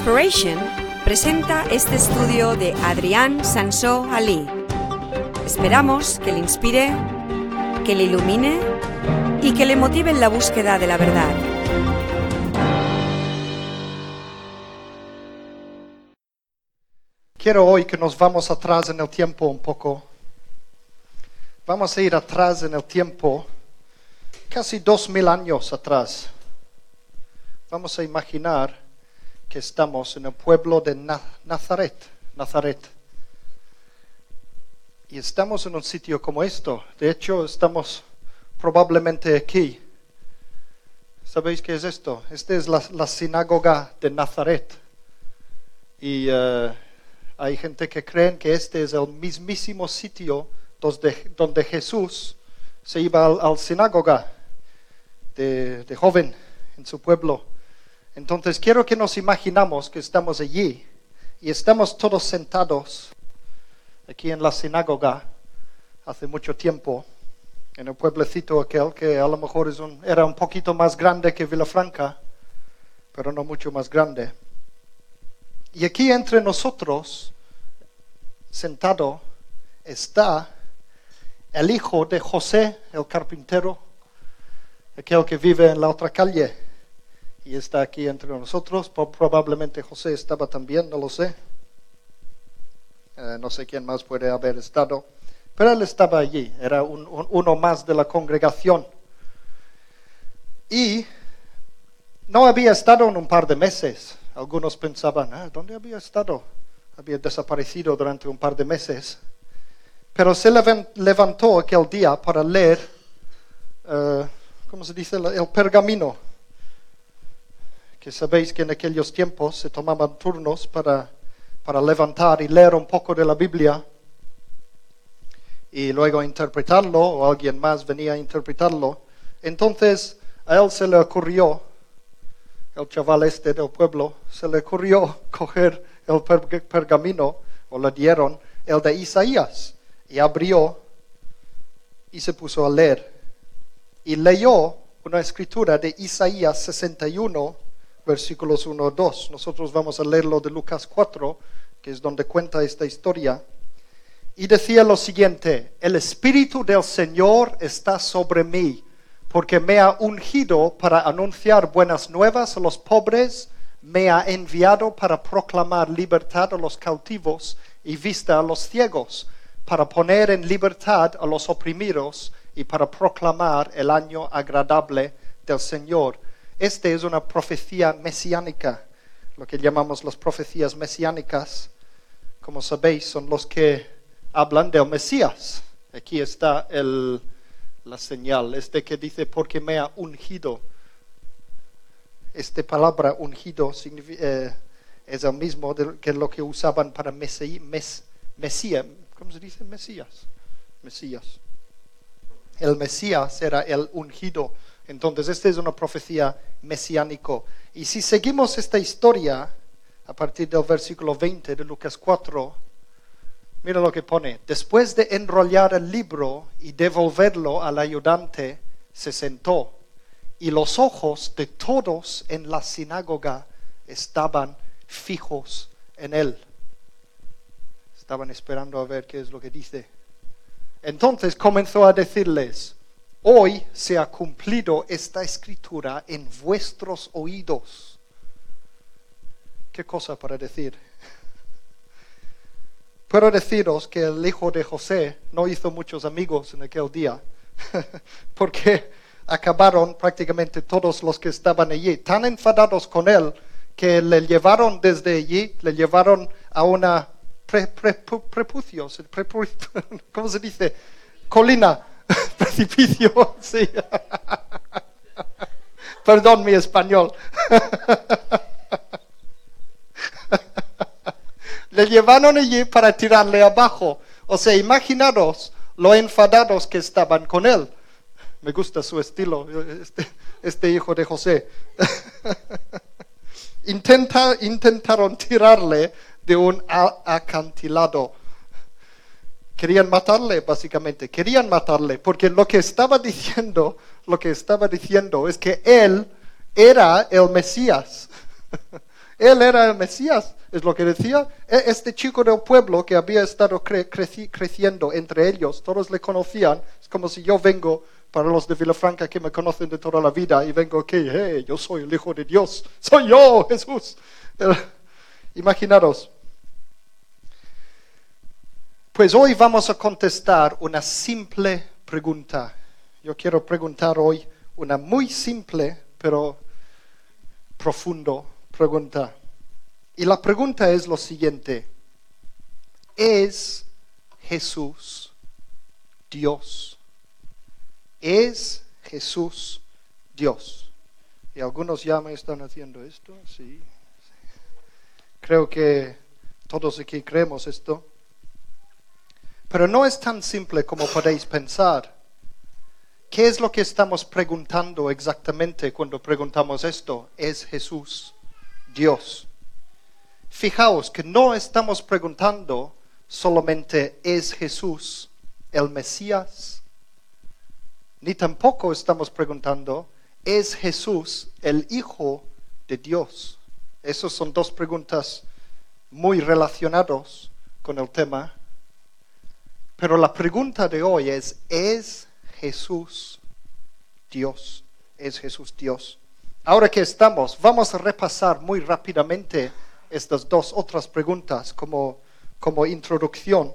Inspiration presenta este estudio de Adrián Sansó Ali. Esperamos que le inspire, que le ilumine y que le motive en la búsqueda de la verdad. Quiero hoy que nos vamos atrás en el tiempo un poco. Vamos a ir atrás en el tiempo, casi dos mil años atrás. Vamos a imaginar que estamos en el pueblo de Na- Nazaret, Nazaret. Y estamos en un sitio como esto. De hecho, estamos probablemente aquí. ¿Sabéis qué es esto? Esta es la, sinagoga de Nazaret. Y eh, hay gente que creen que este es el mismísimo sitio donde, donde Jesús se iba al, al sinagoga de, de joven en su pueblo. Entonces quiero que nos imaginamos que estamos allí y estamos todos sentados aquí en la sinagoga hace mucho tiempo, en el pueblecito aquel que a lo mejor es un- era un poquito más grande que Vilafranca, pero no mucho más grande. Y aquí entre nosotros, sentado, está el hijo de José, el carpintero, aquel que vive en la otra calle y está aquí entre nosotros. Probablemente José estaba también, no lo sé. Eh, no sé quién más puede haber estado, pero él estaba allí, era un- un- uno más de la congregación. Y no había estado en un par de meses. Algunos pensaban, "Ah, ¿dónde había estado? Había desaparecido durante un par de meses. Pero se levan- levantó aquel día para leer, eh, ¿cómo se dice? El pergamino. Que sabéis que en aquellos tiempos se tomaban turnos para, para levantar y leer un poco de la Biblia y luego interpretarlo, o alguien más venía a interpretarlo. Entonces a él se le ocurrió, el chaval este del pueblo, se le ocurrió coger el per- pergamino, o le dieron, el de Isaías, y abrió y se puso a leer. Y leyó una escritura de Isaías 61, versículos 1 a 2. Nosotros vamos a leerlo de Lucas 4, que es donde cuenta esta historia. Y decía lo siguiente, el Espíritu del Señor está sobre mí, porque me ha ungido para anunciar buenas nuevas a los pobres, me ha enviado para proclamar libertad a los cautivos y vista a los ciegos, para poner en libertad a los oprimidos y para proclamar el año agradable del Señor. Esta es una profecía mesiánica, lo que llamamos las profecías mesiánicas como sabéis, son los que hablan del Mesías. Aquí está el- la señal, este que dice, porque me ha ungido. Esta palabra ungido eh, es el mismo de- que lo que usaban para Mesí- mes- Mesías. ¿Cómo se dice? Mesías. Mesías. El Mesías era el ungido. Entonces, esta es una profecía mesiánico. Y si seguimos esta historia, a partir del versículo 20 de Lucas 4, mira lo que pone. Después de enrollar el libro y devolverlo al ayudante, se sentó. Y los ojos de todos en la sinagoga estaban fijos en él. Estaban esperando a ver qué es lo que dice. Entonces comenzó a decirles, hoy se ha cumplido esta escritura en vuestros oídos. ¿Qué cosa para decir? Puedo deciros que el hijo de José no hizo muchos amigos en aquel día, porque acabaron prácticamente todos los que estaban allí, tan enfadados con él que le llevaron desde allí, le llevaron a una pre, pre- prepu- ¿cómo se dice? Colina, precipicio, sí. Perdón mi español. le llevaron allí para tirarle abajo. O sea, imaginaros lo enfadados que estaban con él. Me gusta su estilo, este, este hijo de José. Intenta- intentaron tirarle de un acantilado. Querían matarle, básicamente. Querían matarle, porque lo que estaba diciendo, lo que estaba diciendo es que él era el Mesías. Él era el Mesías, es lo que decía. E- Este chico del pueblo que había estado cre- creci- creciendo entre ellos, todos le conocían. Es como si yo vengo, para los de Villafranca que me conocen de toda la vida, y vengo aquí, hey, yo soy el Hijo de Dios, soy yo, Jesús. Imaginaros. Pues hoy vamos a contestar una simple pregunta. Yo quiero preguntar hoy una muy simple, pero profundo pregunta. Y la pregunta es lo siguiente. ¿Es Jesús Dios? ¿Es Jesús Dios? Y algunos ya me están haciendo esto, sí. Creo que todos aquí creemos esto. Pero no es tan simple como podéis pensar. ¿Qué es lo que estamos preguntando exactamente cuando preguntamos esto? ¿Es Jesús Dios? Fijaos que no estamos preguntando solamente ¿es Jesús el Mesías? Ni tampoco estamos preguntando ¿es Jesús el Hijo de Dios? Esas son dos preguntas muy relacionadas con el tema. Pero la pregunta de hoy es, ¿es Jesús Dios? ¿Es Jesús Dios? Ahora que estamos, vamos a repasar muy rápidamente estas dos otras preguntas como, como introducción.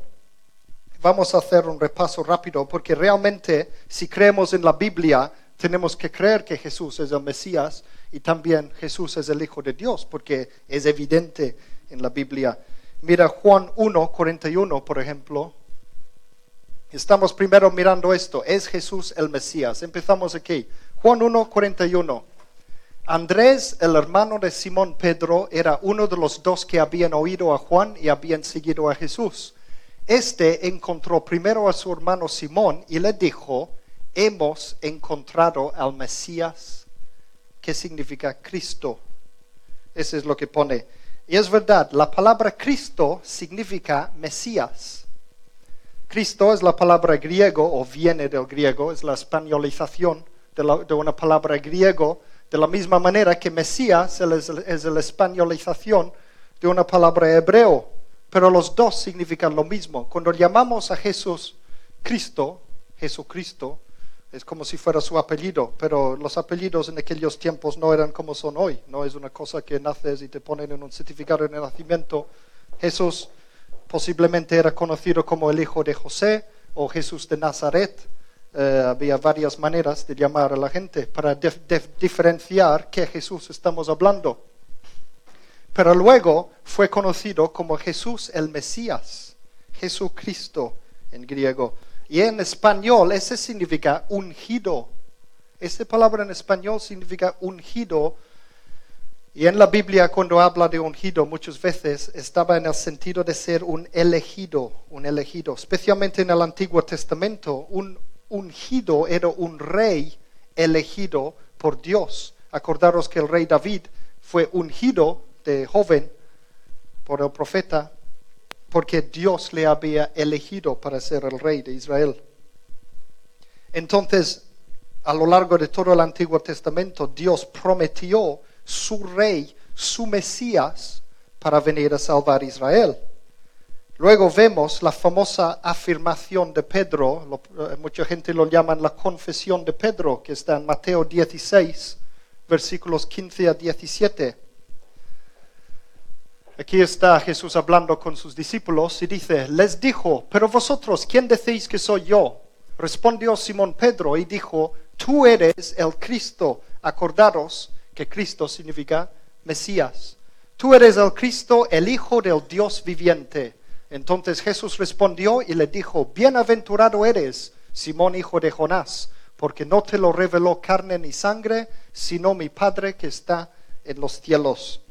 Vamos a hacer un repaso rápido porque realmente si creemos en la Biblia, tenemos que creer que Jesús es el Mesías y también Jesús es el Hijo de Dios porque es evidente en la Biblia. Mira Juan 1, 41, por ejemplo. Estamos primero mirando esto. ¿Es Jesús el Mesías? Empezamos aquí. Juan 1, 41. Andrés, el hermano de Simón Pedro, era uno de los dos que habían oído a Juan y habían seguido a Jesús. Este encontró primero a su hermano Simón y le dijo, hemos encontrado al Mesías. ¿Qué significa Cristo? Eso es lo que pone. Y es verdad, la palabra Cristo significa Mesías. Cristo es la palabra griego o viene del griego, es la españolización de, una palabra griego, de la misma manera que Mesías es, es la españolización de una palabra hebreo, pero los dos significan lo mismo. Cuando llamamos a Jesús Cristo, Jesucristo, es como si fuera su apellido, pero los apellidos en aquellos tiempos no eran como son hoy, no es una cosa que naces y te ponen en un certificado de nacimiento. Jesús posiblemente era conocido como el hijo de José o Jesús de Nazaret. Eh, había varias maneras de llamar a la gente para dif- dif- diferenciar qué Jesús estamos hablando. Pero luego fue conocido como Jesús el Mesías, Jesucristo en griego. Y en español ese significa ungido. Esa palabra en español significa ungido. Y en la Biblia cuando habla de ungido muchas veces estaba en el sentido de ser un elegido, un elegido. Especialmente en el Antiguo Testamento, un ungido era un rey elegido por Dios. Acordaros que el rey David fue ungido de joven por el profeta porque Dios le había elegido para ser el rey de Israel. Entonces, a lo largo de todo el Antiguo Testamento, Dios prometió su rey, su Mesías, para venir a salvar Israel. Luego vemos la famosa afirmación de Pedro, eh, mucha gente lo llaman la confesión de Pedro, que está en Mateo 16, versículos 15 a 17. Aquí está Jesús hablando con sus discípulos y dice, les dijo, pero vosotros, ¿quién decís que soy yo? Respondió Simón Pedro y dijo, tú eres el Cristo. Acordaros que Cristo significa Mesías. Tú eres el Cristo, el Hijo del Dios viviente. Entonces Jesús respondió y le dijo, bienaventurado eres, Simón hijo de Jonás, porque no te lo reveló carne ni sangre, sino mi Padre que está en los cielos.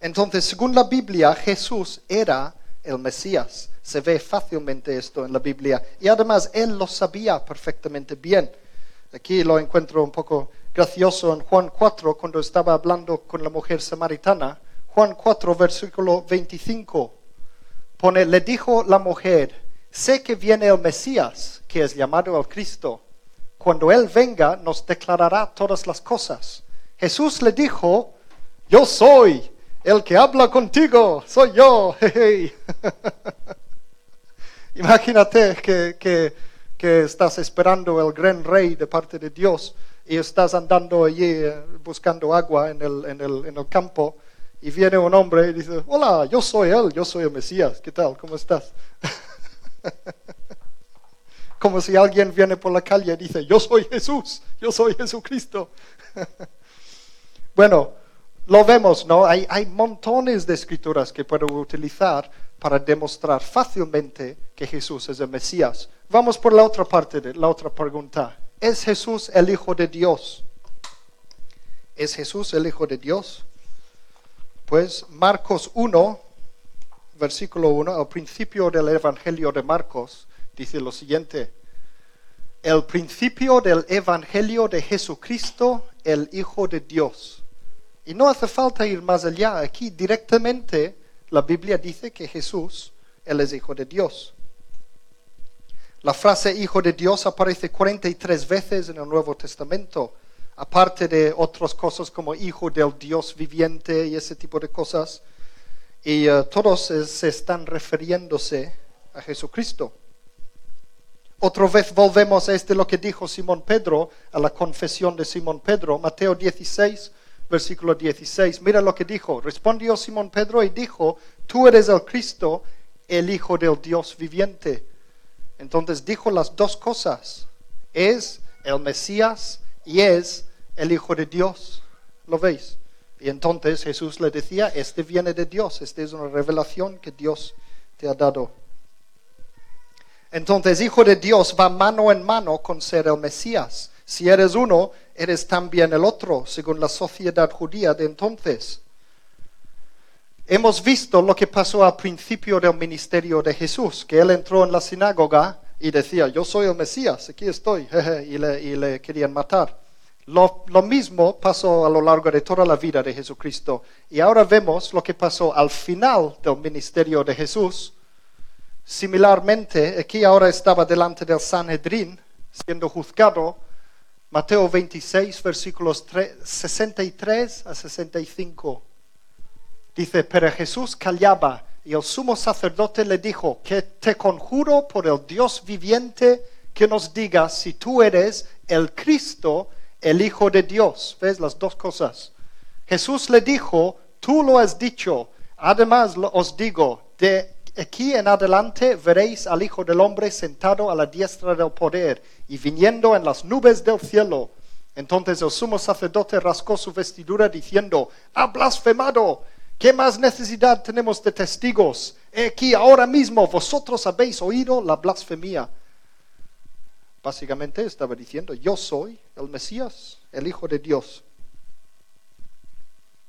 Entonces, según la Biblia, Jesús era el Mesías. Se ve fácilmente esto en la Biblia. Y además, él lo sabía perfectamente bien. Aquí lo encuentro un poco gracioso en Juan 4, cuando estaba hablando con la mujer samaritana. Juan 4, versículo 25. Pone, le dijo la mujer, sé que viene el Mesías, que es llamado el Cristo. Cuando Él venga, nos declarará todas las cosas. Jesús le dijo, yo soy el que habla contigo, soy yo. Imagínate que, que, que, estás esperando el gran rey de parte de Dios y estás andando allí eh, buscando agua en el, en el, en el campo y viene un hombre y dice, hola, yo soy él, yo soy el Mesías, ¿qué tal? ¿Cómo estás? Como si alguien viene por la calle y dice, yo soy Jesús, yo soy Jesucristo. bueno, lo vemos, ¿no? Hay, hay montones de escrituras que puedo utilizar para demostrar fácilmente que Jesús es el Mesías. Vamos por la otra parte de la otra pregunta. ¿Es Jesús el Hijo de Dios? ¿Es Jesús el Hijo de Dios? Pues Marcos 1, versículo 1, al principio del Evangelio de Marcos, dice lo siguiente. El principio del Evangelio de Jesucristo, el Hijo de Dios. Y no hace falta ir más allá. Aquí directamente la Biblia dice que Jesús, Él es Hijo de Dios. La frase Hijo de Dios aparece 43 veces en el Nuevo Testamento aparte de otras cosas como hijo del Dios viviente y ese tipo de cosas. Y eh, todos se están refiriéndose a Jesucristo. Otra vez volvemos a este lo que dijo Simón Pedro, a la confesión de Simón Pedro, Mateo 16, versículo 16. Mira lo que dijo. Respondió Simón Pedro y dijo, tú eres el Cristo, el Hijo del Dios viviente. Entonces dijo las dos cosas. Es el Mesías y es el Hijo de Dios. ¿Lo veis? Y entonces Jesús le decía, este viene de Dios, esta es una revelación que Dios te ha dado. Entonces, Hijo de Dios va mano en mano con ser el Mesías. Si eres uno, eres también el otro, según la sociedad judía de entonces. Hemos visto lo que pasó al principio del ministerio de Jesús, que él entró en la sinagoga y decía, yo soy el Mesías, aquí estoy, y le, y le querían matar. Lo, mismo pasó a lo largo de toda la vida de Jesucristo. Y ahora vemos lo que pasó al final del ministerio de Jesús. Similarmente, aquí ahora estaba delante del Sanhedrin, siendo juzgado. Mateo 26, versículos 63 a 65. Dice, pero Jesús callaba y el sumo sacerdote le dijo, que te conjuro por el Dios viviente que nos diga si tú eres el Cristo, el Hijo de Dios. ¿Ves las dos cosas? Jesús le dijo, tú lo has dicho. Además os digo, de aquí en adelante veréis al Hijo del Hombre sentado a la diestra del poder y viniendo en las nubes del cielo. Entonces el sumo sacerdote rascó su vestidura diciendo, ha blasfemado. ¿Qué más necesidad tenemos de testigos? Aquí ahora mismo vosotros habéis oído la blasfemia. Básicamente estaba diciendo, yo soy el Mesías, el Hijo de Dios.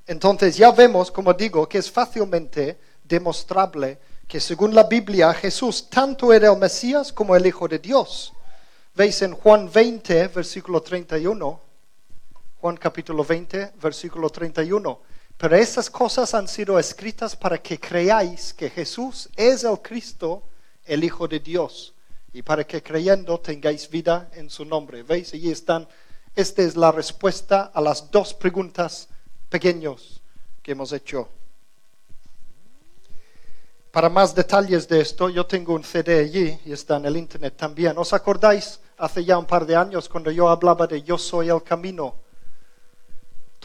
Entonces ya vemos, como digo, que es fácilmente demostrable que según la Biblia Jesús tanto era el Mesías como el Hijo de Dios. Veis en Juan 20, versículo 31, Juan capítulo 20, versículo 31. Pero estas cosas han sido escritas para que creáis que Jesús es el Cristo, el Hijo de Dios y para que creyendo tengáis vida en su nombre. ¿Veis? Allí están. Esta es la respuesta a las dos preguntas pequeños que hemos hecho. Para más detalles de esto, yo tengo un CD allí y está en el internet también. ¿Os acordáis hace ya un par de años cuando yo hablaba de yo soy el camino?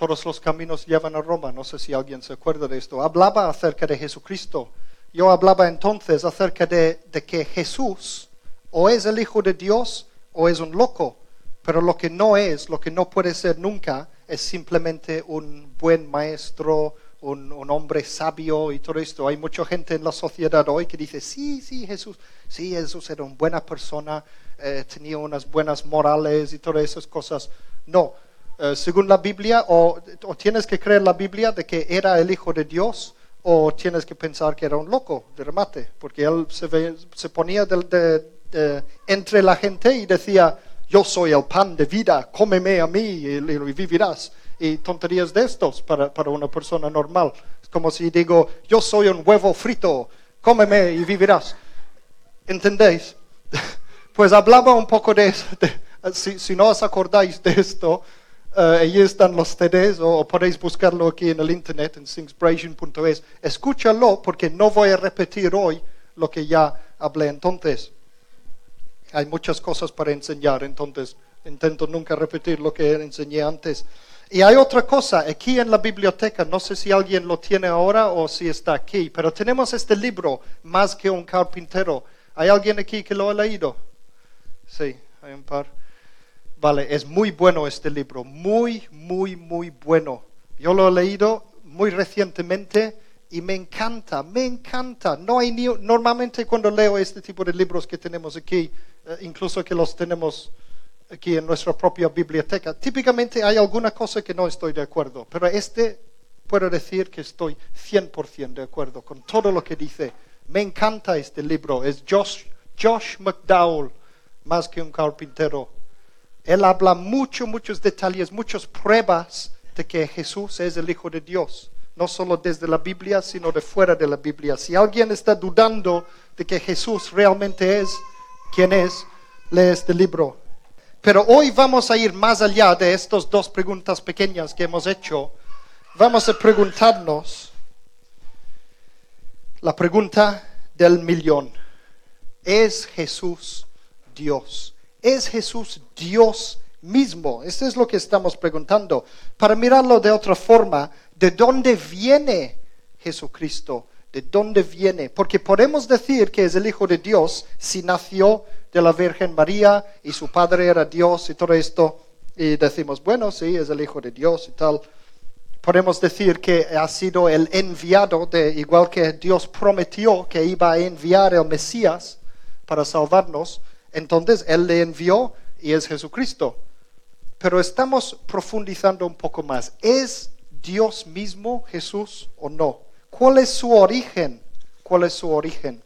Todos los caminos llevan a Roma. No sé si alguien se acuerda de esto. Hablaba acerca de Jesucristo. Yo hablaba entonces acerca de, que Jesús o es el Hijo de Dios o es un loco. Pero lo que no es, lo que no puede ser nunca, es simplemente un buen maestro, un, hombre sabio y todo esto. Hay mucha gente en la sociedad hoy que dice, sí, sí, Jesús, sí, Jesús era una buena persona, eh, tenía unas buenas morales y todas esas cosas. No, eh, según la Biblia, o, tienes que creer la Biblia de que era el Hijo de Dios, o tienes que pensar que era un loco de remate, porque él se, se ponía de eh, entre la gente y decía, yo soy el pan de vida, cómeme a mí y, vivirás. Y tonterías de estos para, para, una persona normal. Es como si digo, yo soy un huevo frito, cómeme y vivirás. ¿Entendéis? Pues hablaba un poco de eso. si, si, no os acordáis de esto, Eh, ahí están los CDs o, o podéis buscarlo aquí en el internet en singspiration.es. Escúchalo porque no voy a repetir hoy lo que ya hablé entonces. Hay muchas cosas para enseñar, entonces intento nunca repetir lo que enseñé antes. Y hay otra cosa, aquí en la biblioteca, no sé si alguien lo tiene ahora o si está aquí, pero tenemos este libro, Más que un carpintero. ¿Hay alguien aquí que lo ha leído? Sí, hay un par. Vale, es muy bueno este libro, muy, muy, muy bueno. Yo lo he leído muy recientemente y me encanta, me encanta. No hay ni, normalmente cuando leo este tipo de libros que tenemos aquí, eh, incluso que los tenemos aquí en nuestra propia biblioteca, típicamente hay alguna cosa que no estoy de acuerdo, pero este puedo decir que estoy 100% de acuerdo con todo lo que dice. Me encanta este libro, es Josh, Josh McDowell, más que un carpintero. Él habla mucho, muchos detalles, muchas pruebas de que Jesús es el Hijo de Dios, no solo desde la Biblia, sino de fuera de la Biblia. Si alguien está dudando de que Jesús realmente es quien es, lee este libro pero hoy vamos a ir más allá de estas dos preguntas pequeñas que hemos hecho. Vamos a preguntarnos la pregunta del millón. ¿Es Jesús Dios? ¿Es Jesús Dios mismo? Esto es lo que estamos preguntando. Para mirarlo de otra forma, ¿de dónde viene Jesucristo? ¿De dónde viene? Porque podemos decir que es el Hijo de Dios si nació de la Virgen María y su padre era Dios y todo esto, y decimos, bueno, sí, es el Hijo de Dios y tal. Podemos decir que ha sido el enviado, de, igual que Dios prometió que iba a enviar el Mesías para salvarnos, entonces Él le envió y es Jesucristo. Pero estamos profundizando un poco más. ¿Es Dios mismo Jesús o no? ¿Cuál es su origen? ¿Cuál es su origen?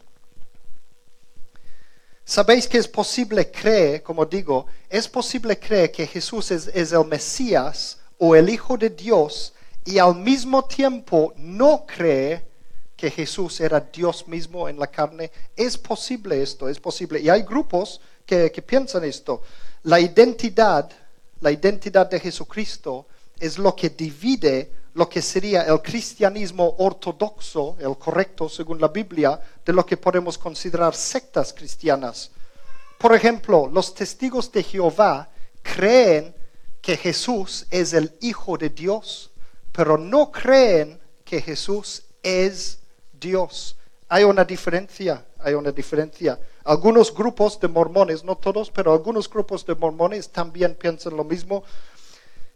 Sabéis que es posible creer, como digo, es posible creer que Jesús es, el Mesías o el Hijo de Dios y al mismo tiempo no cree que Jesús era Dios mismo en la carne. Es posible esto, es posible. Y hay grupos que, que piensan esto. La identidad, la identidad de Jesucristo es lo que divide lo que sería el cristianismo ortodoxo, el correcto según la Biblia, de lo que podemos considerar sectas cristianas. Por ejemplo, los testigos de Jehová creen que Jesús es el Hijo de Dios, pero no creen que Jesús es Dios. Hay una diferencia, hay una diferencia. Algunos grupos de mormones, no todos, pero algunos grupos de mormones también piensan lo mismo.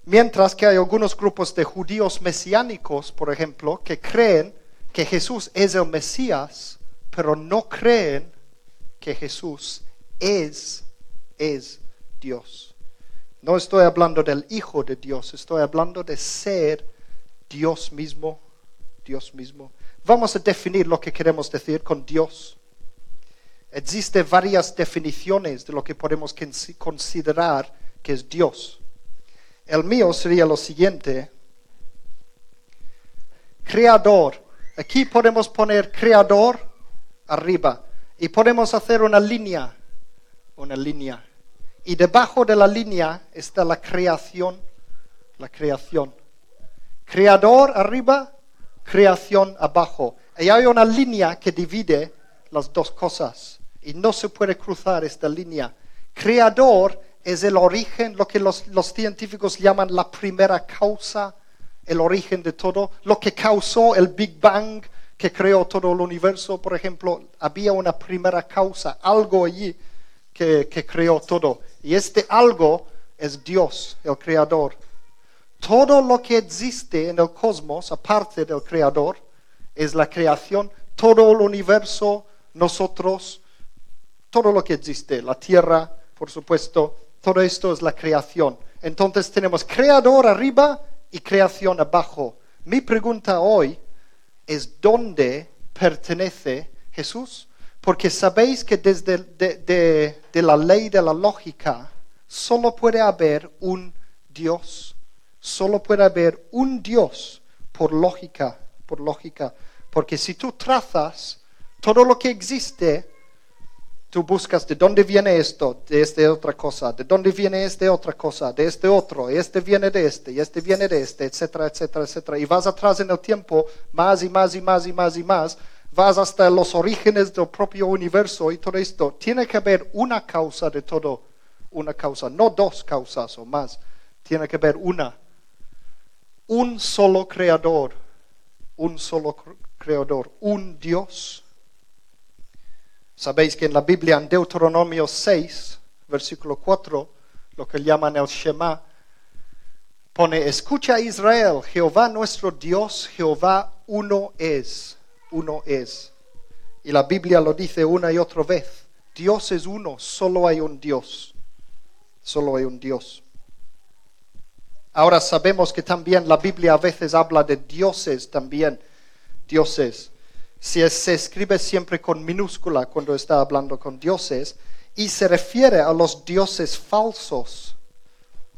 Mientras que hay algunos grupos de judíos mesiánicos, por ejemplo, que creen que Jesús es el Mesías, pero no creen que Jesús es, es Dios. No estoy hablando del Hijo de Dios, estoy hablando de ser Dios mismo, Dios mismo. Vamos a definir lo que queremos decir con Dios. Existen varias definiciones de lo que podemos considerar que es Dios. El mío sería lo siguiente. Creador. Aquí podemos poner creador arriba y podemos hacer una línea, una línea. Y debajo de la línea está la creación, la creación. Creador arriba, creación abajo. Y hay una línea que divide las dos cosas. Y no se puede cruzar esta línea. Creador es el origen, lo que los, científicos llaman la primera causa, el origen de todo, lo que causó el Big Bang, que creó todo el universo, por ejemplo, había una primera causa, algo allí que, que creó todo. Y este algo es Dios, el creador. Todo lo que existe en el cosmos, aparte del creador, es la creación, todo el universo, nosotros, todo lo que existe, la tierra, por supuesto, todo esto es la creación. Entonces tenemos creador arriba y creación abajo. Mi pregunta hoy es dónde pertenece Jesús. Porque sabéis que desde de, la ley de la lógica solo puede haber un Dios. Solo puede haber un Dios por lógica, por lógica. Porque si tú trazas todo lo que existe Tú buscas de dónde viene esto, de esta otra cosa, de dónde viene esta otra cosa, de este otro, este viene de este, y este viene de este, etcétera, etcétera, etcétera. Y vas atrás en el tiempo, más y más y más y más y más, vas hasta los orígenes del propio universo y todo esto. Tiene que haber una causa de todo, una causa, no dos causas o más, tiene que haber una. Un solo creador, un solo creador, un Dios Sabéis que en la Biblia, en Deuteronomio 6, versículo 4, lo que llaman el Shema, pone, escucha Israel, Jehová nuestro Dios, Jehová uno es, uno es. Y la Biblia lo dice una y otra vez, Dios es uno, solo hay un Dios, solo hay un Dios. Ahora sabemos que también la Biblia a veces habla de dioses también, dioses se escribe siempre con minúscula cuando está hablando con dioses y se refiere a los dioses falsos.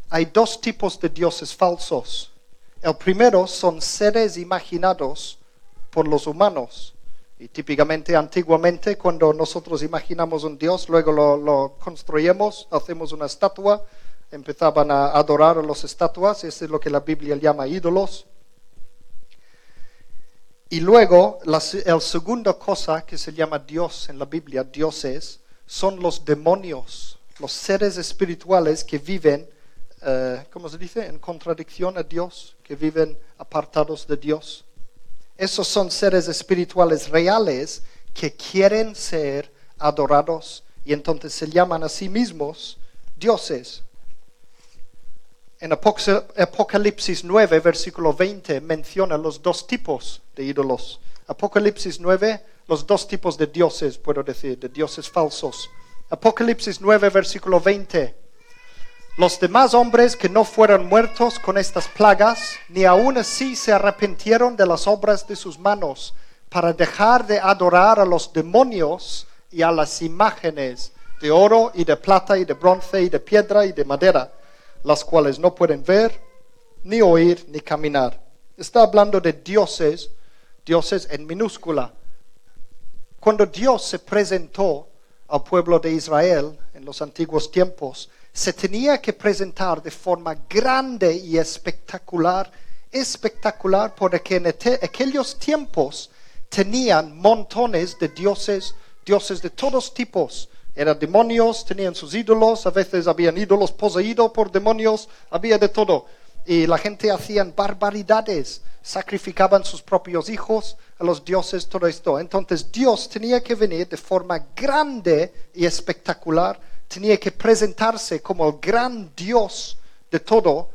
Hay dos tipos de dioses falsos. El primero son seres imaginados por los humanos. Y típicamente, antiguamente, cuando nosotros imaginamos un dios, luego lo, lo construimos, hacemos una estatua, empezaban a adorar a las estatuas, eso es lo que la Biblia llama ídolos. Y luego, la segunda cosa que se llama Dios en la Biblia, dioses, son los demonios, los seres espirituales que viven, eh, ¿cómo se dice?, en contradicción a Dios, que viven apartados de Dios. Esos son seres espirituales reales que quieren ser adorados y entonces se llaman a sí mismos dioses. En Apocalipsis 9, versículo 20, menciona los dos tipos de ídolos. Apocalipsis 9, los dos tipos de dioses, puedo decir, de dioses falsos. Apocalipsis 9, versículo 20. Los demás hombres que no fueron muertos con estas plagas, ni aun así se arrepintieron de las obras de sus manos, para dejar de adorar a los demonios y a las imágenes de oro y de plata y de bronce y de piedra y de madera las cuales no pueden ver, ni oír, ni caminar. Está hablando de dioses, dioses en minúscula. Cuando Dios se presentó al pueblo de Israel en los antiguos tiempos, se tenía que presentar de forma grande y espectacular, espectacular porque en aquellos tiempos tenían montones de dioses, dioses de todos tipos, eran demonios, tenían sus ídolos, a veces habían ídolos poseídos por demonios, había de todo. Y la gente hacían barbaridades, sacrificaban sus propios hijos a los dioses, todo esto. Entonces Dios tenía que venir de forma grande y espectacular, tenía que presentarse como el gran Dios de todo.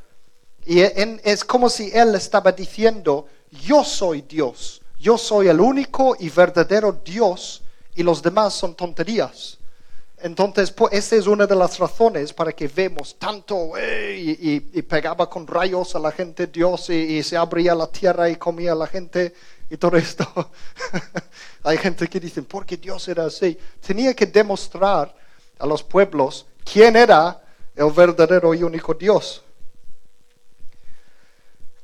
Y es como si Él estaba diciendo, yo soy Dios, yo soy el único y verdadero Dios y los demás son tonterías. Entonces, pues, esa es una de las razones para que vemos tanto y, pegaba con rayos a la gente Dios y, se abría la tierra y comía a la gente y todo esto. Hay gente que dice, ¿por qué Dios era así? Tenía que demostrar a los pueblos quién era el verdadero y único Dios.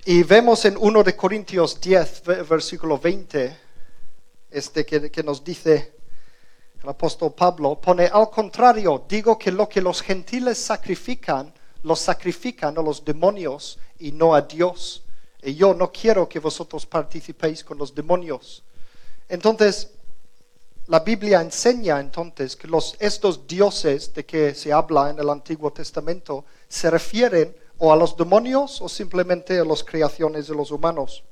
Y vemos en 1 de Corintios 10, versículo 20, este que nos dice, el apóstol Pablo pone al contrario, digo que lo que los gentiles sacrifican, los sacrifican a los demonios y no a Dios. Y yo no quiero que vosotros participéis con los demonios. Entonces, la Biblia enseña entonces que estos dioses de que se habla en el Antiguo Testamento se refieren o a los demonios o simplemente a las creaciones de los humanos.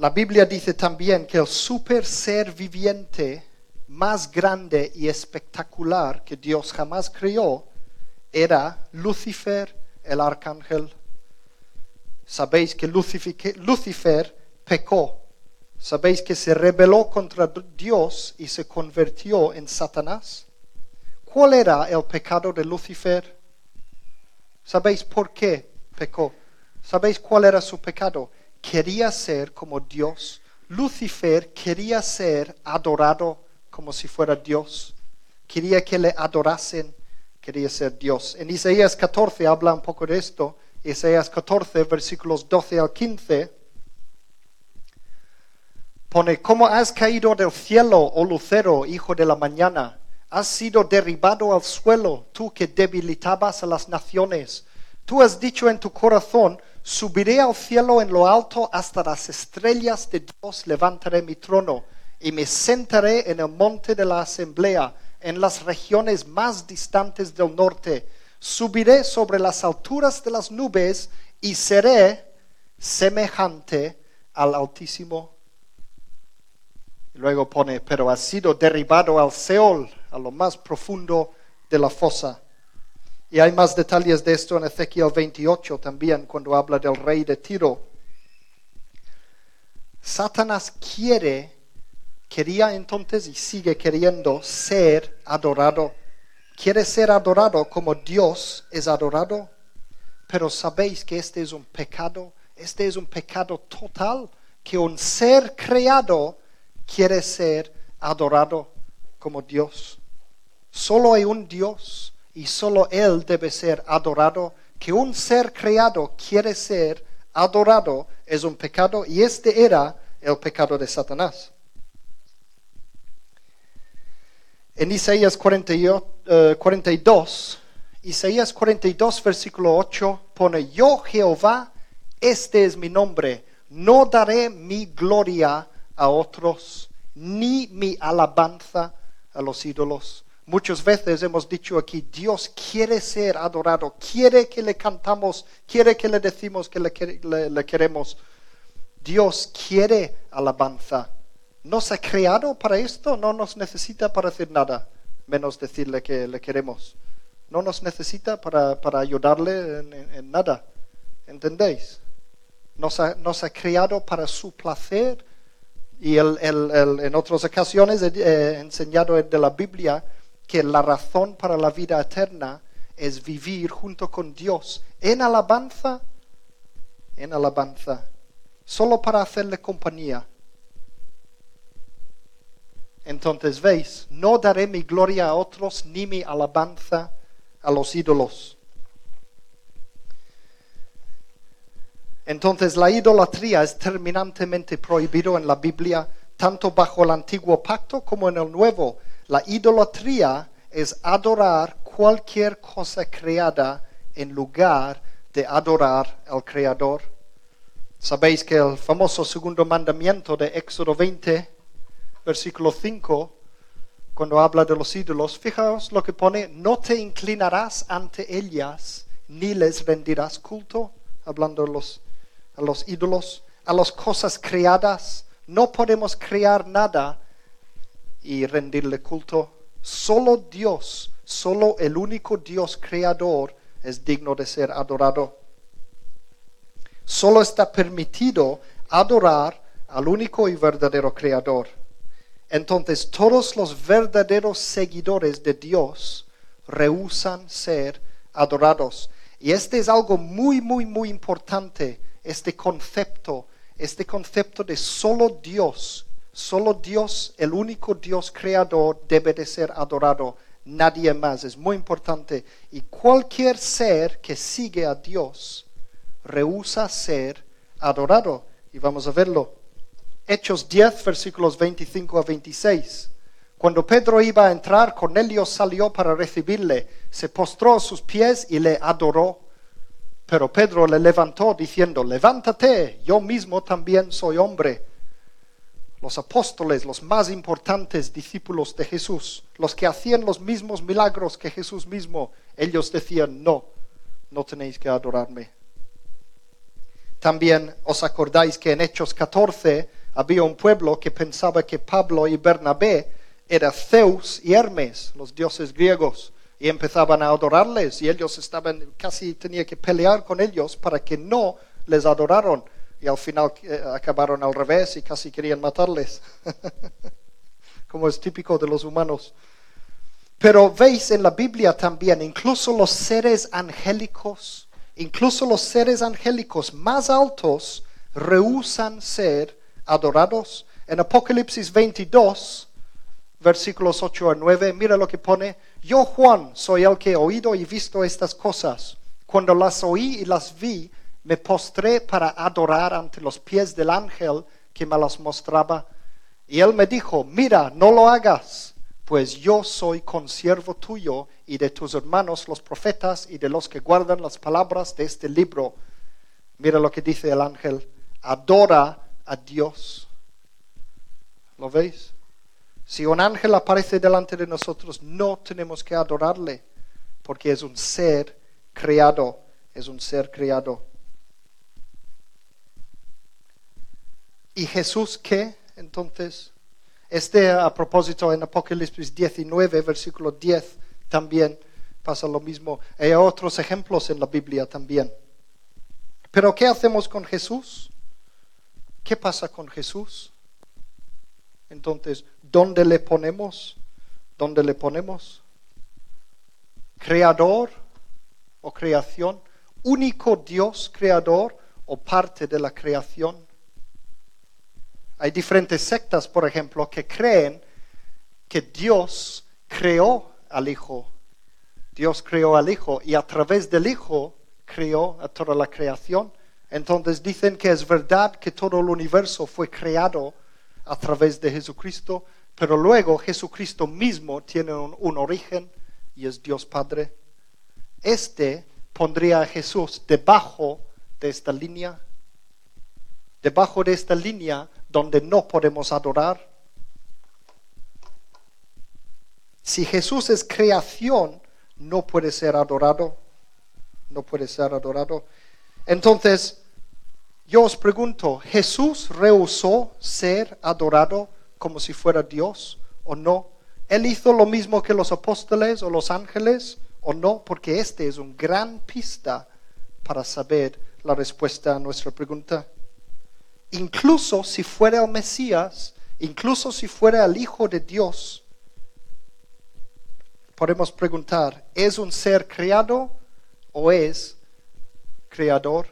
La Biblia dice también que el super ser viviente más grande y espectacular que Dios jamás creó era Lucifer, el arcángel. Sabéis que Lucifer, pecó. Sabéis que se rebeló contra Dios y se convirtió en Satanás. ¿Cuál era el pecado de Lucifer? ¿Sabéis por qué pecó? ¿Sabéis cuál era su pecado? Quería ser como Dios. Lucifer quería ser adorado como si fuera Dios. Quería que le adorasen, quería ser Dios. En Isaías 14 habla un poco de esto. Isaías 14, versículos 12 al 15. Pone, ¿cómo has caído del cielo, oh lucero, hijo de la mañana? Has sido derribado al suelo, tú que debilitabas a las naciones. Tú has dicho en tu corazón, subiré al cielo en lo alto hasta las estrellas de Dios, levantaré mi trono y me sentaré en el monte de la asamblea, en las regiones más distantes del norte. Subiré sobre las alturas de las nubes y seré semejante al Altísimo. Luego pone, pero ha sido derribado al Seol, a lo más profundo de la fosa. Y hay más detalles de esto en Ezequiel 28 también, cuando habla del rey de Tiro. Satanás quiere, quería entonces y sigue queriendo ser adorado. Quiere ser adorado como Dios es adorado. Pero sabéis que este es un pecado, este es un pecado total, que un ser creado quiere ser adorado como Dios. Solo hay un Dios y solo Él debe ser adorado. Que un ser creado quiere ser adorado es un pecado y este era el pecado de Satanás. En Isaías 42, eh, Isaías 42, versículo 8 pone, yo Jehová, este es mi nombre, no daré mi gloria a otros, ni mi alabanza a los ídolos. Muchas veces hemos dicho aquí, Dios quiere ser adorado, quiere que le cantamos, quiere que le decimos que le, queremos. Dios quiere alabanza. Nos ha creado para esto, no nos necesita para hacer nada, menos decirle que le queremos. No nos necesita para, ayudarle en, nada. ¿Entendéis? Nos ha, nos ha creado para su placer, y en otras ocasiones he enseñado de la Biblia que la razón para la vida eterna es vivir junto con Dios en alabanza, en alabanza, solo para hacerle compañía. Entonces veis, no daré mi gloria a otros ni mi alabanza a los ídolos. Entonces la idolatría es terminantemente prohibido en la Biblia, tanto bajo el antiguo pacto como en el nuevo. La idolatría es adorar cualquier cosa creada en lugar de adorar al Creador. Sabéis que el famoso segundo mandamiento de Éxodo 20, versículo 5, cuando habla de los ídolos, fijaos lo que pone, no te inclinarás ante ellas ni les rendirás culto, hablando de los a los ídolos, a las cosas creadas. No podemos crear nada y rendirle culto. Solo Dios, solo el único Dios creador es digno de ser adorado. Solo está permitido adorar al único y verdadero creador. Entonces todos los verdaderos seguidores de Dios rehusan ser adorados. Y este es algo muy, muy, muy importante este concepto, este concepto de solo Dios, solo Dios, el único Dios creador, debe de ser adorado, nadie más. Es muy importante. Y cualquier ser que sigue a Dios rehúsa ser adorado. Y vamos a verlo. Hechos 10, versículos 25 a 26. Cuando Pedro iba a entrar, Cornelio salió para recibirle, se postró a sus pies y le adoró. Pero Pedro le levantó diciendo, levántate, yo mismo también soy hombre. Los apóstoles, los más importantes discípulos de Jesús, los que hacían los mismos milagros que Jesús mismo, ellos decían, no, no tenéis que adorarme. También os acordáis que en Hechos 14 había un pueblo que pensaba que Pablo y Bernabé eran Zeus y Hermes, los dioses griegos y empezaban a adorarles y ellos estaban, casi tenía que pelear con ellos para que no les adoraron y al final eh, acabaron al revés y casi querían matarles, como es típico de los humanos. Pero veis en la Biblia también, incluso los seres angélicos, incluso los seres angélicos más altos rehusan ser adorados. En Apocalipsis 22, versículos 8 a 9, mira lo que pone, yo Juan soy el que he oído y visto estas cosas. Cuando las oí y las vi, me postré para adorar ante los pies del ángel que me las mostraba. Y él me dijo, mira, no lo hagas, pues yo soy consiervo tuyo y de tus hermanos los profetas y de los que guardan las palabras de este libro. Mira lo que dice el ángel, adora a Dios. ¿Lo veis? Si un ángel aparece delante de nosotros, no tenemos que adorarle, porque es un ser creado, es un ser creado. ¿Y Jesús qué? Entonces, este a propósito en Apocalipsis 19, versículo 10, también pasa lo mismo. Hay otros ejemplos en la Biblia también. Pero ¿qué hacemos con Jesús? ¿Qué pasa con Jesús? Entonces, ¿dónde le ponemos? ¿Dónde le ponemos? ¿Creador o creación? ¿Único Dios creador o parte de la creación? Hay diferentes sectas, por ejemplo, que creen que Dios creó al Hijo. Dios creó al Hijo y a través del Hijo creó a toda la creación. Entonces dicen que es verdad que todo el universo fue creado a través de Jesucristo, pero luego Jesucristo mismo tiene un, un origen y es Dios Padre. Este pondría a Jesús debajo de esta línea. Debajo de esta línea donde no podemos adorar. Si Jesús es creación, no puede ser adorado. No puede ser adorado. Entonces, yo os pregunto, ¿Jesús rehusó ser adorado como si fuera Dios o no? ¿Él hizo lo mismo que los apóstoles o los ángeles o no? Porque este es un gran pista para saber la respuesta a nuestra pregunta incluso si fuera el Mesías, incluso si fuera el Hijo de Dios, podemos preguntar, ¿es un ser creado o es creador?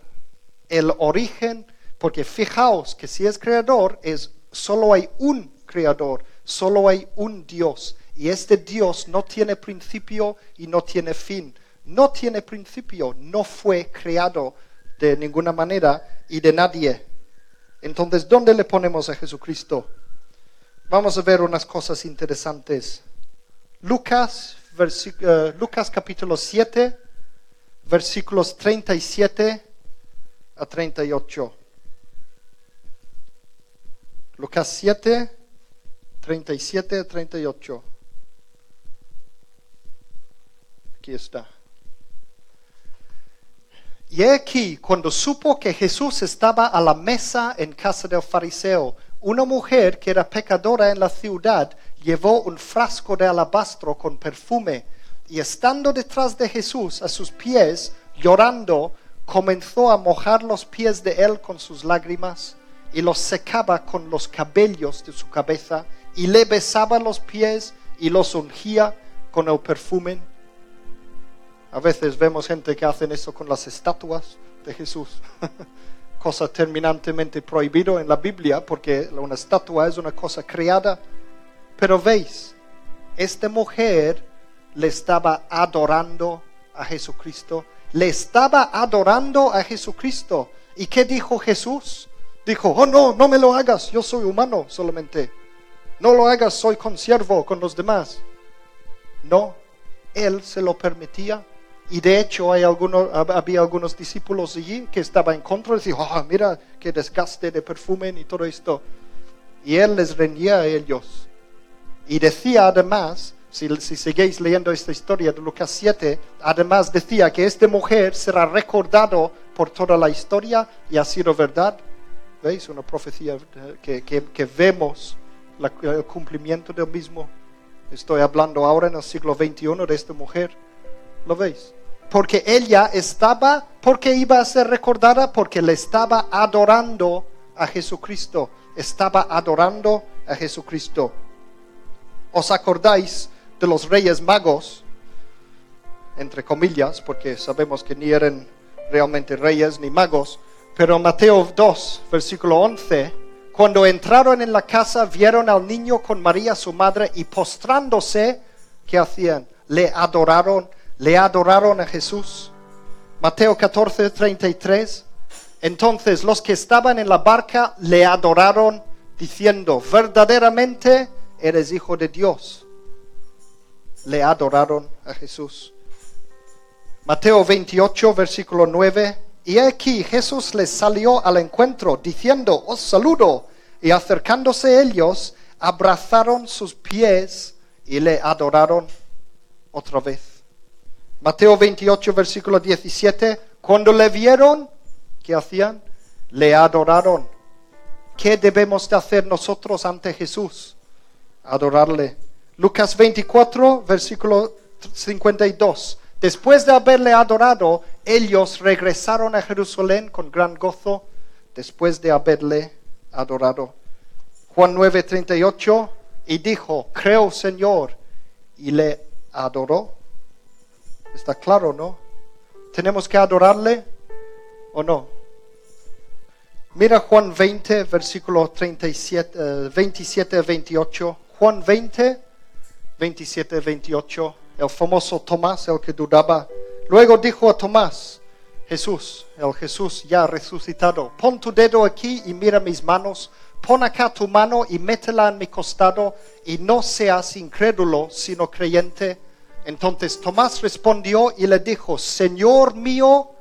El origen, porque fijaos que si es creador, es solo hay un creador, solo hay un Dios. Y este Dios no tiene principio y no tiene fin. No tiene principio, no fue creado de ninguna manera y de nadie. Entonces, ¿dónde le ponemos a Jesucristo? Vamos a ver unas cosas interesantes. Lucas, uh, Lucas capítulo 7, versículos 37 a 38. Lucas 7, 37 a 38. Aquí está. Y aquí, cuando supo que Jesús estaba a la mesa en casa del fariseo, una mujer que era pecadora en la ciudad llevó un frasco de alabastro con perfume y estando detrás de Jesús a sus pies, llorando, comenzó a mojar los pies de él con sus lágrimas y los secaba con los cabellos de su cabeza y le besaba los pies y los ungía con el perfume. A veces vemos gente que hacen eso con las estatuas de Jesús, cosa terminantemente prohibido en la Biblia porque una estatua es una cosa creada. Pero veis, esta mujer le estaba adorando a Jesucristo, le estaba adorando a Jesucristo. ¿Y qué dijo Jesús? Dijo, oh no, no me lo hagas, yo soy humano solamente. No lo hagas, soy consiervo con los demás. No, él se lo permitía y de hecho hay algunos, había algunos discípulos allí que estaban en contra y decían, oh, mira qué desgaste de perfume y todo esto. Y él les rendía a ellos. Y decía además, si, si seguís leyendo esta historia de Lucas 7, además decía que esta mujer será recordado por toda la historia y ha sido verdad. ¿Veis? Una profecía que, que, que vemos el cumplimiento del mismo. Estoy hablando ahora en el siglo XXI de esta mujer. ¿Lo veis? Porque ella estaba, porque iba a ser recordada, porque le estaba adorando a Jesucristo, estaba adorando a Jesucristo. ¿Os acordáis de los reyes magos? Entre comillas, porque sabemos que ni eran realmente reyes ni magos, pero Mateo 2, versículo 11, cuando entraron en la casa vieron al niño con María su madre y postrándose, ¿qué hacían? Le adoraron le adoraron a Jesús. Mateo 14, 33. Entonces los que estaban en la barca le adoraron diciendo, verdaderamente eres hijo de Dios. Le adoraron a Jesús. Mateo 28, versículo 9. Y aquí Jesús les salió al encuentro, diciendo, os saludo. Y acercándose ellos, abrazaron sus pies y le adoraron otra vez. Mateo 28, versículo 17. Cuando le vieron, ¿qué hacían? Le adoraron. ¿Qué debemos de hacer nosotros ante Jesús? Adorarle. Lucas 24, versículo 52. Después de haberle adorado, ellos regresaron a Jerusalén con gran gozo después de haberle adorado. Juan 9, 38, y dijo, creo Señor, y le adoró. Está claro, ¿no? ¿Tenemos que adorarle o no? Mira Juan 20, versículo 37, 27 28. Juan 20, 27 28. El famoso Tomás, el que dudaba. Luego dijo a Tomás, Jesús, el Jesús ya resucitado, pon tu dedo aquí y mira mis manos, pon acá tu mano y métela en mi costado y no seas incrédulo, sino creyente. Entonces Tomás respondió y le dijo, Señor mío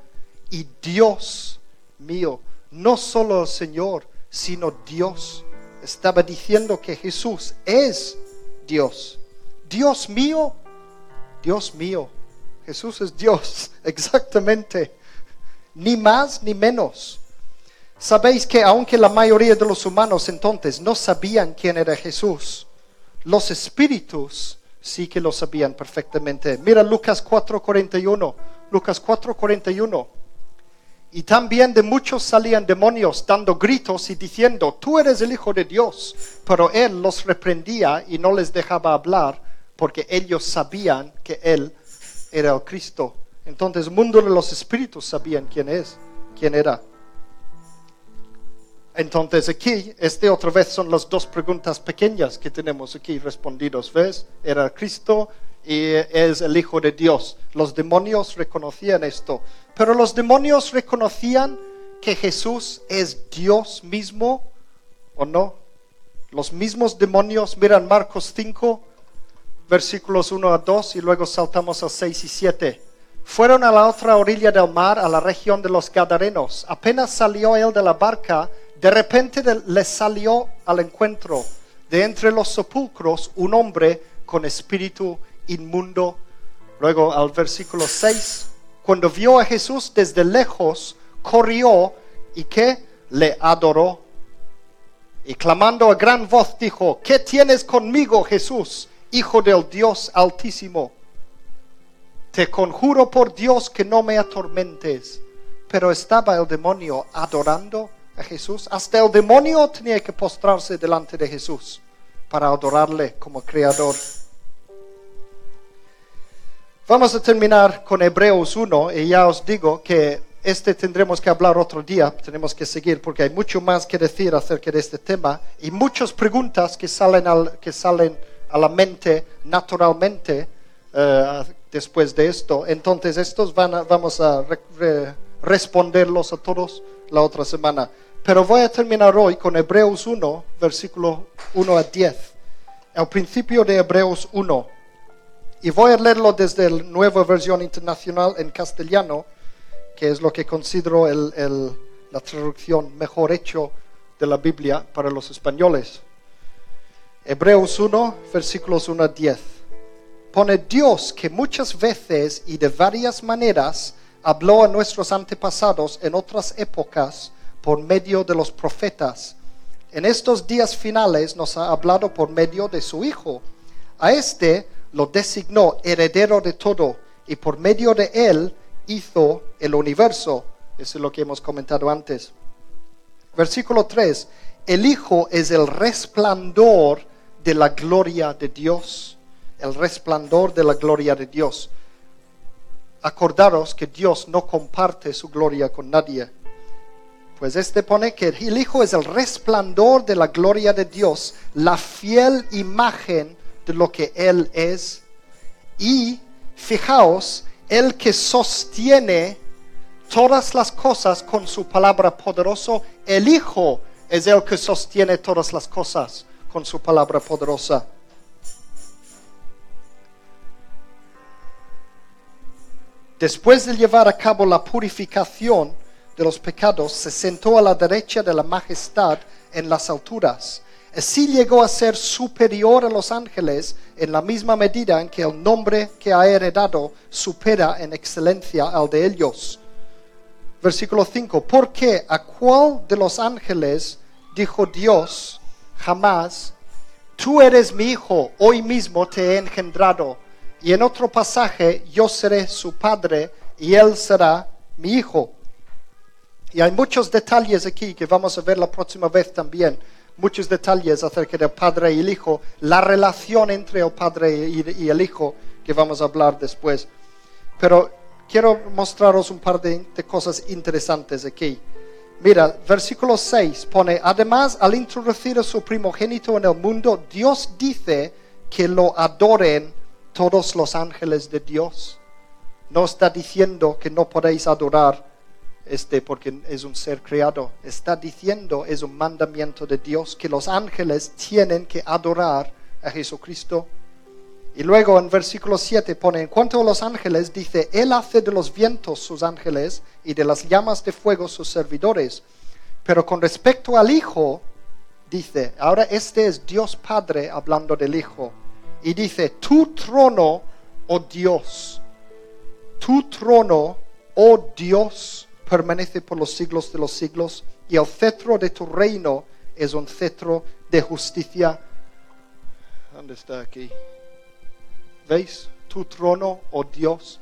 y Dios mío. No solo el Señor, sino Dios. Estaba diciendo que Jesús es Dios. Dios mío, Dios mío. Jesús es Dios, exactamente. Ni más ni menos. Sabéis que aunque la mayoría de los humanos entonces no sabían quién era Jesús, los espíritus sí que lo sabían perfectamente. Mira Lucas 4:41. Lucas 4:41. Y también de muchos salían demonios dando gritos y diciendo, tú eres el Hijo de Dios. Pero él los reprendía y no les dejaba hablar porque ellos sabían que él era el Cristo. Entonces el mundo de los espíritus sabían quién es, quién era. Entonces aquí, este otra vez son las dos preguntas pequeñas que tenemos aquí respondidos. ¿Ves? Era Cristo y es el Hijo de Dios. Los demonios reconocían esto. Pero los demonios reconocían que Jesús es Dios mismo o no. Los mismos demonios, miran Marcos 5, versículos 1 a 2 y luego saltamos a 6 y 7. Fueron a la otra orilla del mar, a la región de los Gadarenos. Apenas salió él de la barca, de repente le salió al encuentro de entre los sepulcros un hombre con espíritu inmundo. Luego al versículo 6, cuando vio a Jesús desde lejos, corrió y que le adoró. Y clamando a gran voz dijo, ¿qué tienes conmigo, Jesús, Hijo del Dios Altísimo? Te conjuro por Dios que no me atormentes. Pero estaba el demonio adorando a Jesús. Hasta el demonio tenía que postrarse delante de Jesús para adorarle como creador. Vamos a terminar con Hebreos 1 y ya os digo que este tendremos que hablar otro día, tenemos que seguir porque hay mucho más que decir acerca de este tema y muchas preguntas que salen, al, que salen a la mente naturalmente uh, después de esto. Entonces estos van a, vamos a re, re, responderlos a todos la otra semana. Pero voy a terminar hoy con Hebreos 1, versículo 1 a 10. El principio de Hebreos 1. Y voy a leerlo desde la nueva versión internacional en castellano, que es lo que considero la traducción mejor hecho de la Biblia para los españoles. Hebreos 1, versículos 1 a 10. Pone Dios que muchas veces y de varias maneras habló a nuestros antepasados en otras épocas por medio de los profetas. En estos días finales nos ha hablado por medio de su Hijo. A este lo designó heredero de todo y por medio de él hizo el universo. Eso es lo que hemos comentado antes. Versículo 3. El Hijo es el resplandor de la gloria de Dios. El resplandor de la gloria de Dios. Acordaros que Dios no comparte su gloria con nadie. Pues este pone que el Hijo es el resplandor de la gloria de Dios, la fiel imagen de lo que Él es. Y fijaos, el que sostiene todas las cosas con su palabra poderoso, el Hijo Es el que sostiene todas las cosas con su palabra poderosa. Después de llevar a cabo la purificación de los pecados, se sentó a la derecha de la majestad en las alturas. Así llegó a ser superior a los ángeles en la misma medida en que el nombre que ha heredado supera en excelencia al de ellos. Versículo 5. Porque a cuál de los ángeles dijo Dios jamás, tú eres mi hijo, hoy mismo te he engendrado? Y en otro pasaje, yo seré su padre y él será mi hijo. Y hay muchos detalles aquí que vamos a ver la próxima vez también. Muchos detalles acerca del padre y el hijo, la relación entre el padre y, el hijo que vamos a hablar después. Pero quiero mostraros un par de, cosas interesantes aquí. Mira, versículo 6 pone, además al introducir a su primogénito en el mundo, Dios dice que lo adoren todos los ángeles de Dios. No está diciendo que no podéis adorar este porque es un ser creado. Está diciendo, es un mandamiento de Dios, que los ángeles tienen que adorar a Jesucristo. Y luego en versículo 7 pone, en cuanto a los ángeles, dice, Él hace de los vientos sus ángeles y de las llamas de fuego sus servidores. Pero con respecto al Hijo, dice, ahora este es Dios Padre hablando del Hijo y dice, tu trono, oh Dios, tu trono, oh Dios, permanece por los siglos de los siglos y el cetro de tu reino es un cetro de justicia. ¿Dónde está aquí? ¿Veis? Tu trono, oh Dios.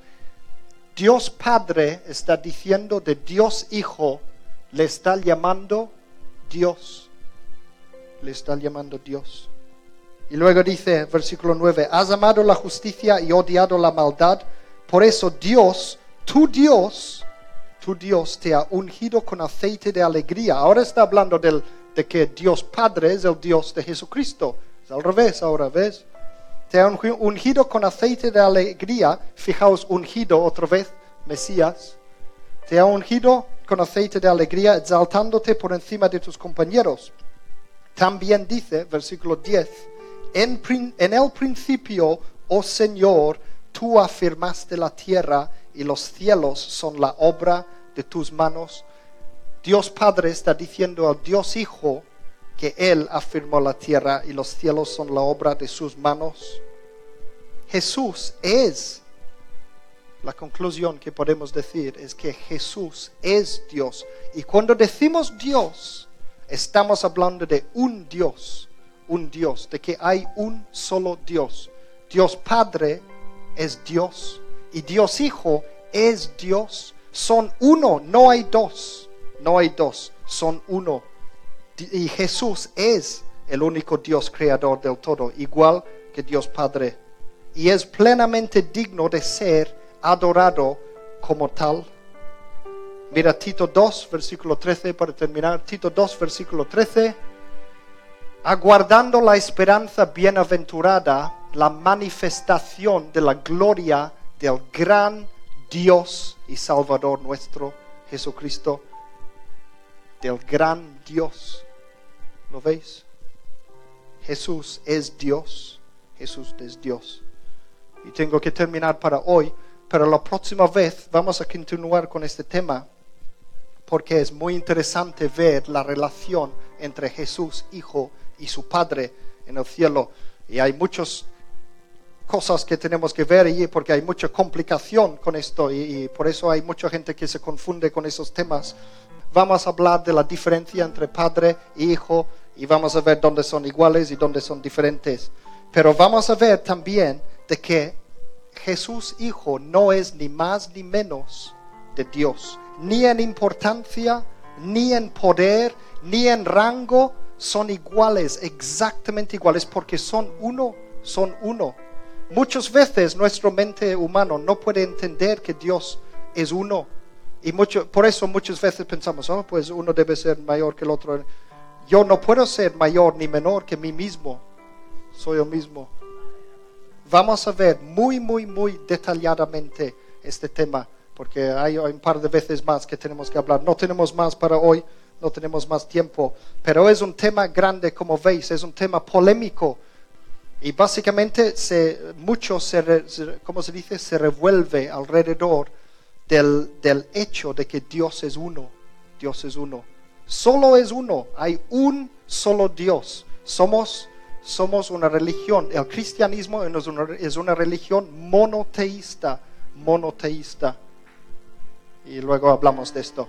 Dios Padre está diciendo de Dios Hijo, le está llamando Dios. Le está llamando Dios. Y luego dice, versículo 9, has amado la justicia y odiado la maldad, por eso Dios, tu Dios, tu Dios te ha ungido con aceite de alegría. Ahora está hablando del, de que Dios Padre es el Dios de Jesucristo. Es al revés ahora, ¿ves? Te ha ungido con aceite de alegría. Fijaos, ungido otra vez, Mesías. Te ha ungido con aceite de alegría, exaltándote por encima de tus compañeros. También dice, versículo 10, en, el principio, oh Señor, tú afirmaste la tierra y los cielos son la obra de tus manos. Dios Padre está diciendo al Dios Hijo que Él afirmó la tierra y los cielos son la obra de sus manos. Jesús es, la conclusión que podemos decir es que Jesús es Dios. Y cuando decimos Dios, estamos hablando de un Dios un Dios, de que hay un solo Dios. Dios Padre es Dios y Dios Hijo es Dios. Son uno, no hay dos, no hay dos, son uno. Y Jesús es el único Dios creador del todo, igual que Dios Padre. Y es plenamente digno de ser adorado como tal. Mira Tito 2, versículo 13, para terminar. Tito 2, versículo 13 aguardando la esperanza bienaventurada, la manifestación de la gloria del gran Dios y Salvador nuestro, Jesucristo, del gran Dios. ¿Lo veis? Jesús es Dios, Jesús es Dios. Y tengo que terminar para hoy, pero la próxima vez vamos a continuar con este tema porque es muy interesante ver la relación entre Jesús, Hijo, y su Padre en el cielo. Y hay muchas cosas que tenemos que ver allí porque hay mucha complicación con esto y, por eso hay mucha gente que se confunde con esos temas. Vamos a hablar de la diferencia entre Padre e Hijo y vamos a ver dónde son iguales y dónde son diferentes. Pero vamos a ver también de que Jesús Hijo no es ni más ni menos de Dios, ni en importancia, ni en poder, ni en rango, son iguales, exactamente iguales, porque son uno, son uno. Muchas veces nuestra mente humana no puede entender que Dios es uno. Y por eso muchas veces pensamos, oh, pues uno debe ser mayor que el otro. Yo no puedo ser mayor ni menor que mí mismo. Soy yo mismo. Vamos a ver muy, muy, muy detalladamente este tema, porque hay un par de veces más que tenemos que hablar. No tenemos más para hoy no tenemos más tiempo, pero es un tema grande como veis, es un tema polémico y básicamente se, mucho se, como se dice, se revuelve alrededor del, del hecho de que Dios es uno, Dios es uno, solo es uno, hay un solo Dios, somos somos una religión, el cristianismo es una, es una religión monoteísta, monoteísta. Y luego hablamos de esto.